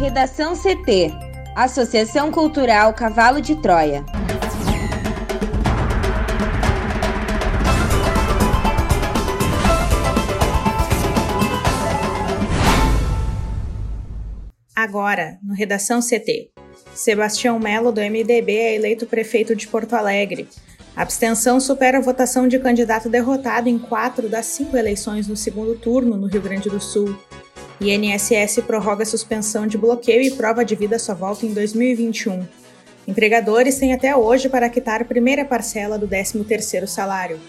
Redação CT Associação Cultural Cavalo de Troia. Agora, no Redação CT. Sebastião Melo, do MDB, é eleito prefeito de Porto Alegre. A abstenção supera a votação de candidato derrotado em quatro das cinco eleições no segundo turno no Rio Grande do Sul. INSS prorroga suspensão de bloqueio e prova de vida só volta em 2021. Empregadores têm até hoje para quitar a primeira parcela do 13º salário.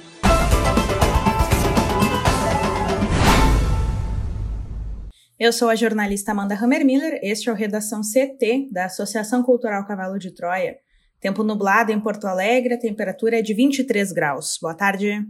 Eu sou a jornalista Amanda Hammermiller, este é o Redação CT da Associação Cultural Cavalo de Troia. Tempo nublado em Porto Alegre, a temperatura é de 23 graus. Boa tarde.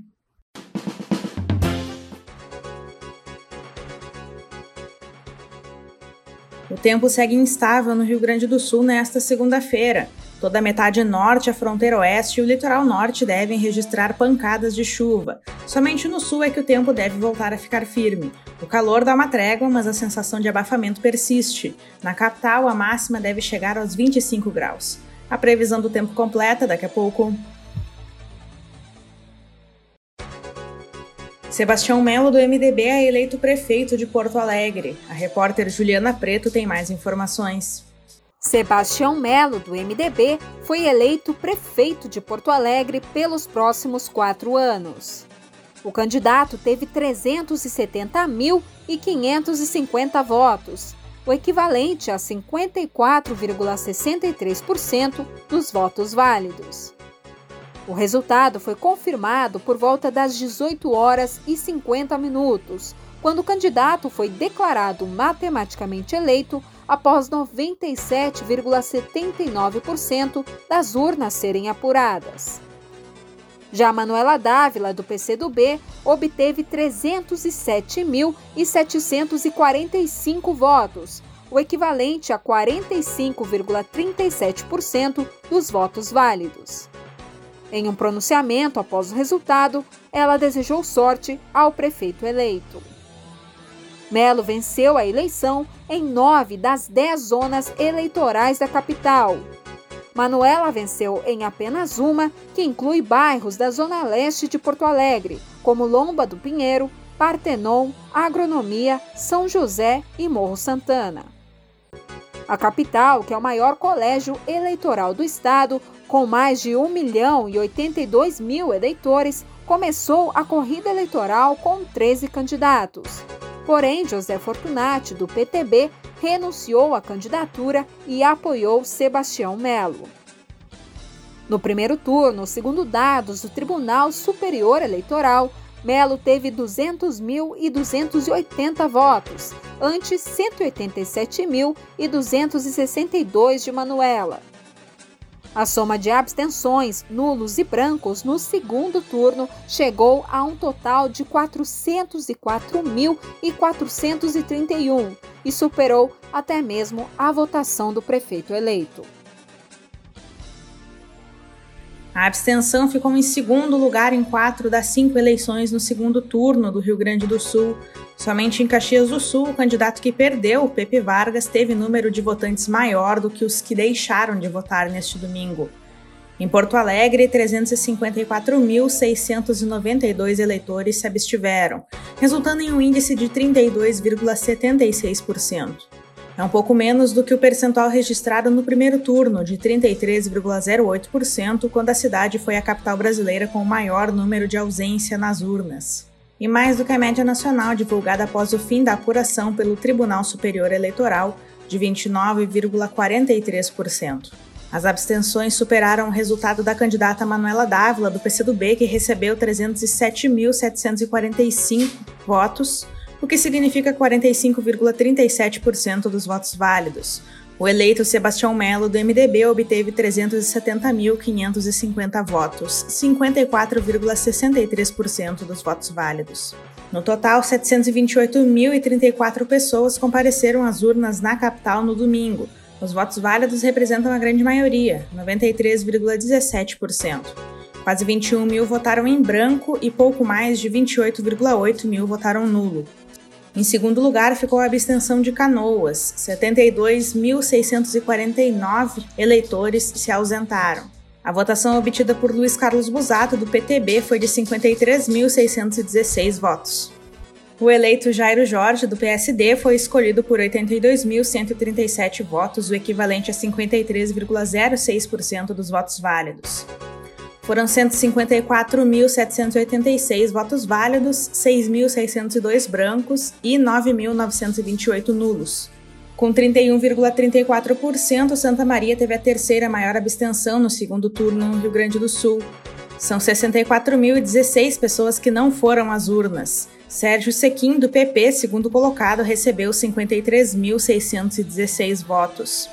O tempo segue instável no Rio Grande do Sul nesta segunda-feira. Toda a metade norte, a fronteira oeste e o litoral norte devem registrar pancadas de chuva. Somente no sul é que o tempo deve voltar a ficar firme. O calor dá uma trégua, mas a sensação de abafamento persiste. Na capital, a máxima deve chegar aos 25 graus. A previsão do tempo completa daqui a pouco. Sebastião Melo, do MDB, é eleito prefeito de Porto Alegre. A repórter Juliana Preto tem mais informações. Sebastião Melo, do MDB, foi eleito prefeito de Porto Alegre pelos próximos quatro anos. O candidato teve 370.550 votos, o equivalente a 54,63% dos votos válidos. O resultado foi confirmado por volta das 18 horas e 50 minutos, quando o candidato foi declarado matematicamente eleito após 97,79% das urnas serem apuradas. Já Manuela Dávila, do PCdoB, obteve 307.745 votos, o equivalente a 45,37% dos votos válidos. Em um pronunciamento após o resultado, ela desejou sorte ao prefeito eleito. Melo venceu a eleição em nove das dez zonas eleitorais da capital, Manuela venceu em apenas uma, que inclui bairros da zona leste de Porto Alegre, como Lomba do Pinheiro, Partenon, Agronomia, São José e Morro Santana. A capital, que é o maior colégio eleitoral do estado, com mais de 1 milhão e 82 mil eleitores, começou a corrida eleitoral com 13 candidatos. Porém, José Fortunati, do PTB, renunciou à candidatura e apoiou Sebastião Melo. No primeiro turno, segundo dados do Tribunal Superior Eleitoral, Melo teve 200.280 votos, ante 187.262 de Manuela. A soma de abstenções, nulos e brancos no segundo turno chegou a um total de 404.431 e superou até mesmo a votação do prefeito eleito. A abstenção ficou em segundo lugar em quatro das cinco eleições no segundo turno do Rio Grande do Sul. Somente em Caxias do Sul, o candidato que perdeu, Pepe Vargas, teve número de votantes maior do que os que deixaram de votar neste domingo. Em Porto Alegre, 354.692 eleitores se abstiveram, resultando em um índice de 32,76%. É um pouco menos do que o percentual registrado no primeiro turno, de 33,08%, quando a cidade foi a capital brasileira com o maior número de ausência nas urnas. E mais do que a média nacional divulgada após o fim da apuração pelo Tribunal Superior Eleitoral, de 29,43%. As abstenções superaram o resultado da candidata Manuela Dávila, do PCdoB, que recebeu 307.745 votos, o que significa 45,37% dos votos válidos. O eleito Sebastião Melo, do MDB, obteve 370.550 votos, 54,63% dos votos válidos. No total, 728.034 pessoas compareceram às urnas na capital no domingo, os votos válidos representam a grande maioria, 93,17%. Quase 21 mil votaram em branco e pouco mais de 28,8 mil votaram nulo. Em segundo lugar ficou a abstenção de Canoas, 72.649 eleitores se ausentaram. A votação obtida por Luiz Carlos Busato, do PTB, foi de 53.616 votos. O eleito Jairo Jorge, do PSD, foi escolhido por 82.137 votos, o equivalente a 53,06% dos votos válidos. Foram 154.786 votos válidos, 6.602 brancos e 9.928 nulos. Com 31,34%, Santa Maria teve a terceira maior abstenção no segundo turno no Rio Grande do Sul. São 64.016 pessoas que não foram às urnas. Sérgio Sequim, do PP, segundo colocado, recebeu 53.616 votos.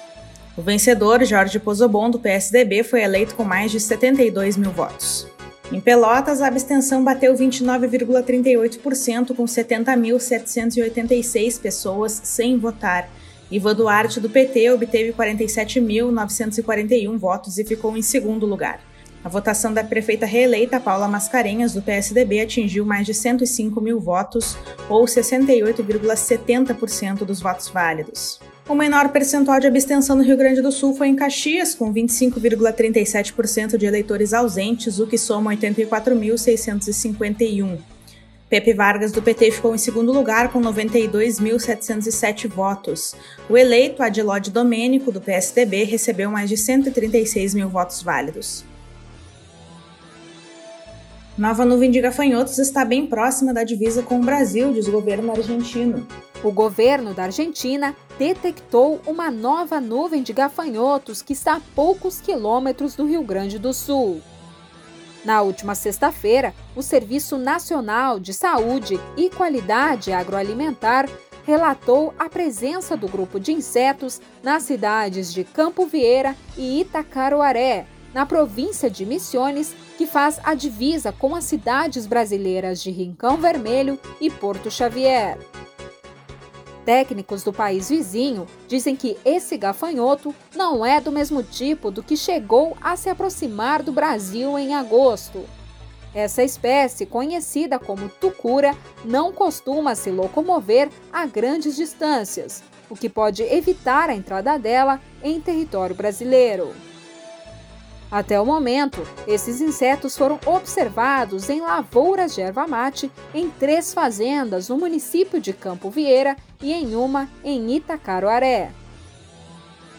O vencedor, Jorge Pozobon, do PSDB, foi eleito com mais de 72 mil votos. Em Pelotas, a abstenção bateu 29,38%, com 70.786 pessoas sem votar Ivan Duarte, do PT, obteve 47.941 votos e ficou em segundo lugar. A votação da prefeita reeleita Paula Mascarenhas, do PSDB, atingiu mais de 105 mil votos, ou 68,70% dos votos válidos. O menor percentual de abstenção no Rio Grande do Sul foi em Caxias, com 25,37% de eleitores ausentes, o que soma 84.651. Pepe Vargas, do PT, ficou em segundo lugar com 92.707 votos. O eleito Adilode Domênico, do PSDB, recebeu mais de 136 mil votos válidos. Nova nuvem de gafanhotos está bem próxima da divisa com o Brasil, diz o governo argentino. O governo da Argentina detectou uma nova nuvem de gafanhotos que está a poucos quilômetros do Rio Grande do Sul. Na última sexta-feira, o Serviço Nacional de Saúde e Qualidade Agroalimentar relatou a presença do grupo de insetos nas cidades de Campo Vieira e Itacaroaré, na província de Missiones, que faz a divisa com as cidades brasileiras de Rincão Vermelho e Porto Xavier. Técnicos do país vizinho dizem que esse gafanhoto não é do mesmo tipo do que chegou a se aproximar do Brasil em agosto. Essa espécie, conhecida como tucura, não costuma se locomover a grandes distâncias, o que pode evitar a entrada dela em território brasileiro. Até o momento, esses insetos foram observados em lavouras de erva mate em três fazendas no município de Campo Vieira e em uma em Itacaroaré.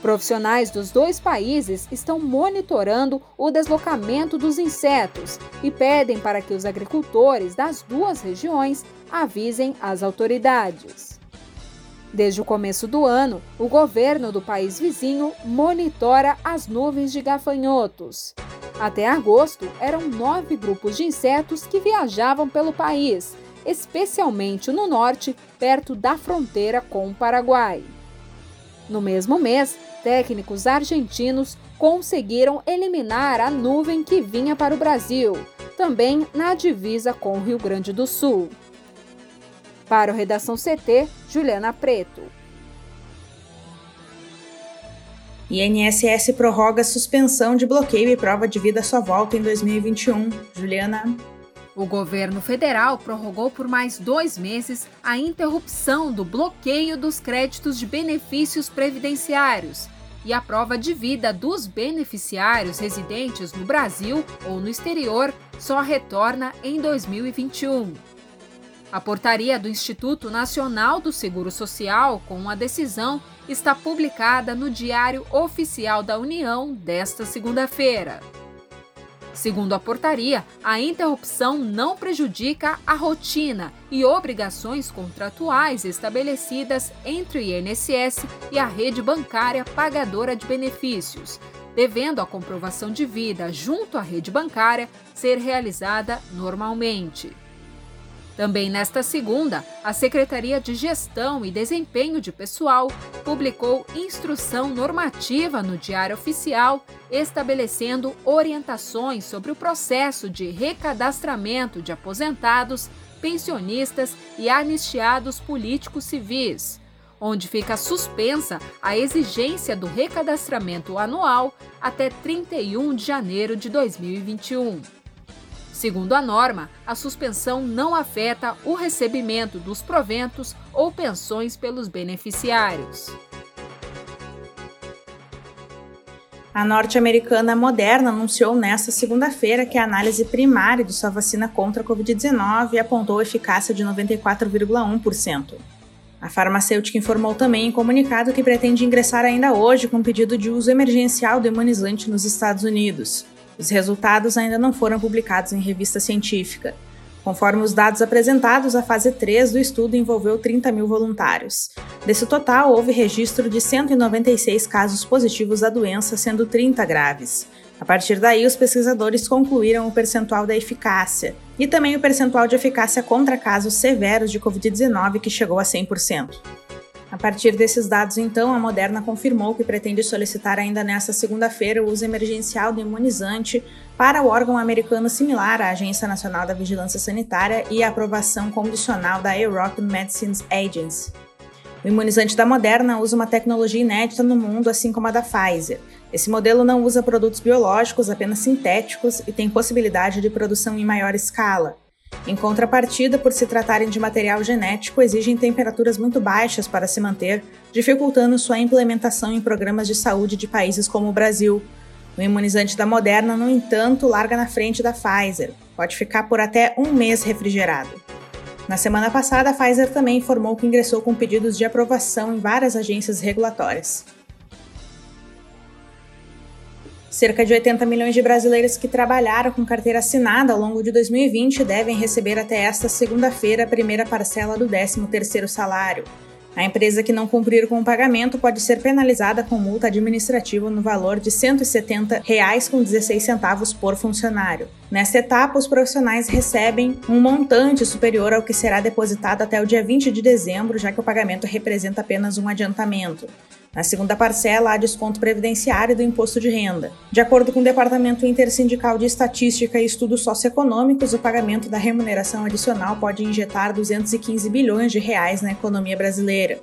Profissionais dos dois países estão monitorando o deslocamento dos insetos e pedem para que os agricultores das duas regiões avisem as autoridades. Desde o começo do ano, o governo do país vizinho monitora as nuvens de gafanhotos. Até agosto, eram nove grupos de insetos que viajavam pelo país, especialmente no norte, perto da fronteira com o Paraguai. No mesmo mês, técnicos argentinos conseguiram eliminar a nuvem que vinha para o Brasil, também na divisa com o Rio Grande do Sul. Para o Redação CT, Juliana Preto. INSS prorroga suspensão de bloqueio e prova de vida sua volta em 2021. Juliana. O governo federal prorrogou por mais dois meses a interrupção do bloqueio dos créditos de benefícios previdenciários e a prova de vida dos beneficiários residentes no Brasil ou no exterior só retorna em 2021. A portaria do Instituto Nacional do Seguro Social, com a decisão, está publicada no Diário Oficial da União desta segunda-feira. Segundo a portaria, a interrupção não prejudica a rotina e obrigações contratuais estabelecidas entre o INSS e a rede bancária pagadora de benefícios, devendo a comprovação de vida junto à rede bancária ser realizada normalmente. Também nesta segunda, a Secretaria de Gestão e Desempenho de Pessoal publicou instrução normativa no Diário Oficial estabelecendo orientações sobre o processo de recadastramento de aposentados, pensionistas e anistiados políticos civis, onde fica suspensa a exigência do recadastramento anual até 31 de janeiro de 2021. Segundo a norma, a suspensão não afeta o recebimento dos proventos ou pensões pelos beneficiários. A norte-americana Moderna anunciou nesta segunda-feira que a análise primária de sua vacina contra a Covid-19 apontou eficácia de 94,1%. A farmacêutica informou também em comunicado que pretende ingressar ainda hoje com pedido de uso emergencial do imunizante nos Estados Unidos. Os resultados ainda não foram publicados em revista científica. Conforme os dados apresentados, a fase 3 do estudo envolveu 30 mil voluntários. Desse total, houve registro de 196 casos positivos da doença, sendo 30 graves. A partir daí, os pesquisadores concluíram o percentual da eficácia e também o percentual de eficácia contra casos severos de Covid-19, que chegou a 100%. A partir desses dados, então, a Moderna confirmou que pretende solicitar ainda nesta segunda-feira o uso emergencial do imunizante para o órgão americano similar à Agência Nacional da Vigilância Sanitária e a aprovação condicional da European Medicines Agency. O imunizante da Moderna usa uma tecnologia inédita no mundo, assim como a da Pfizer. Esse modelo não usa produtos biológicos, apenas sintéticos, e tem possibilidade de produção em maior escala. Em contrapartida, por se tratarem de material genético, exigem temperaturas muito baixas para se manter, dificultando sua implementação em programas de saúde de países como o Brasil. O imunizante da Moderna, no entanto, larga na frente da Pfizer. Pode ficar por até um mês refrigerado. Na semana passada, a Pfizer também informou que ingressou com pedidos de aprovação em várias agências regulatórias. Cerca de 80 milhões de brasileiros que trabalharam com carteira assinada ao longo de 2020 devem receber até esta segunda-feira a primeira parcela do 13º salário. A empresa que não cumprir com o pagamento pode ser penalizada com multa administrativa no valor de R$ 170,16 por funcionário. Nesta etapa, os profissionais recebem um montante superior ao que será depositado até o dia 20 de dezembro, já que o pagamento representa apenas um adiantamento. Na segunda parcela, há desconto previdenciário do imposto de renda. De acordo com o Departamento Intersindical de Estatística e Estudos Socioeconômicos, o pagamento da remuneração adicional pode injetar 215 bilhões de reais na economia brasileira.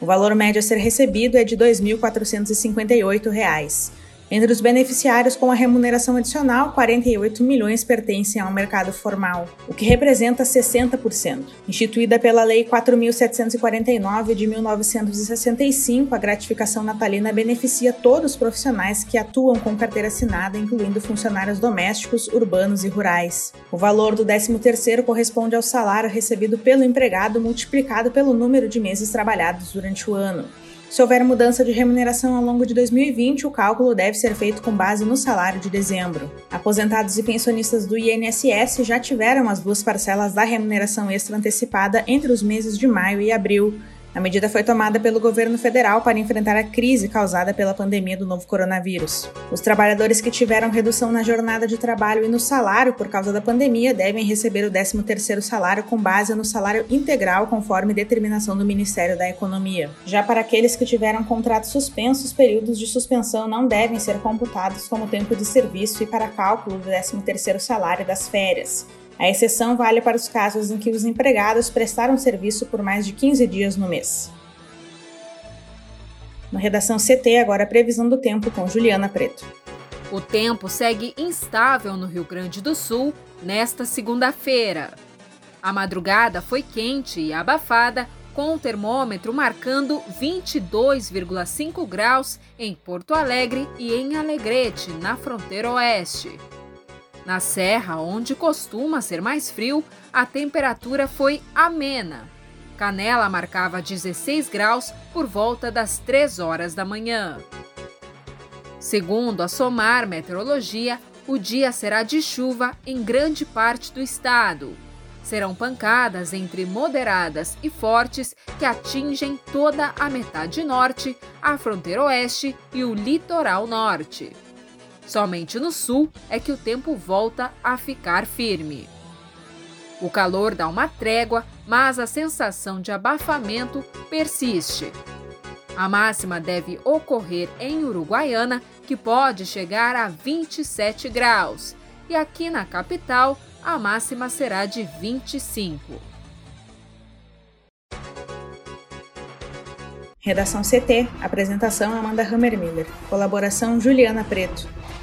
O valor médio a ser recebido é de R$ 2.458. Entre os beneficiários com a remuneração adicional, 48 milhões pertencem ao mercado formal, o que representa 60%. Instituída pela Lei 4.749 de 1965, a gratificação natalina beneficia todos os profissionais que atuam com carteira assinada, incluindo funcionários domésticos, urbanos e rurais. O valor do 13º corresponde ao salário recebido pelo empregado multiplicado pelo número de meses trabalhados durante o ano. Se houver mudança de remuneração ao longo de 2020, o cálculo deve ser feito com base no salário de dezembro. Aposentados e pensionistas do INSS já tiveram as duas parcelas da remuneração extra antecipada entre os meses de maio e abril, a medida foi tomada pelo governo federal para enfrentar a crise causada pela pandemia do novo coronavírus. Os trabalhadores que tiveram redução na jornada de trabalho e no salário por causa da pandemia devem receber o 13º salário com base no salário integral conforme determinação do Ministério da Economia. Já para aqueles que tiveram contratos suspensos, períodos de suspensão não devem ser computados como tempo de serviço e para cálculo do 13º salário das férias. A exceção vale para os casos em que os empregados prestaram serviço por mais de 15 dias no mês. No Redação CT, agora a previsão do tempo com Juliana Preto. O tempo segue instável no Rio Grande do Sul nesta segunda-feira. A madrugada foi quente e abafada, com o termômetro marcando 22,5 graus em Porto Alegre e em Alegrete, na fronteira oeste. Na serra, onde costuma ser mais frio, a temperatura foi amena. Canela marcava 16 graus por volta das 3 horas da manhã. Segundo a SOMAR Meteorologia, o dia será de chuva em grande parte do estado. Serão pancadas entre moderadas e fortes que atingem toda a metade norte, a fronteira oeste e o litoral norte. Somente no sul é que o tempo volta a ficar firme. O calor dá uma trégua, mas a sensação de abafamento persiste. A máxima deve ocorrer em Uruguaiana, que pode chegar a 27 graus, e aqui na capital a máxima será de 25. Redação CT, apresentação Amanda Hammermiller, colaboração Juliana Preto.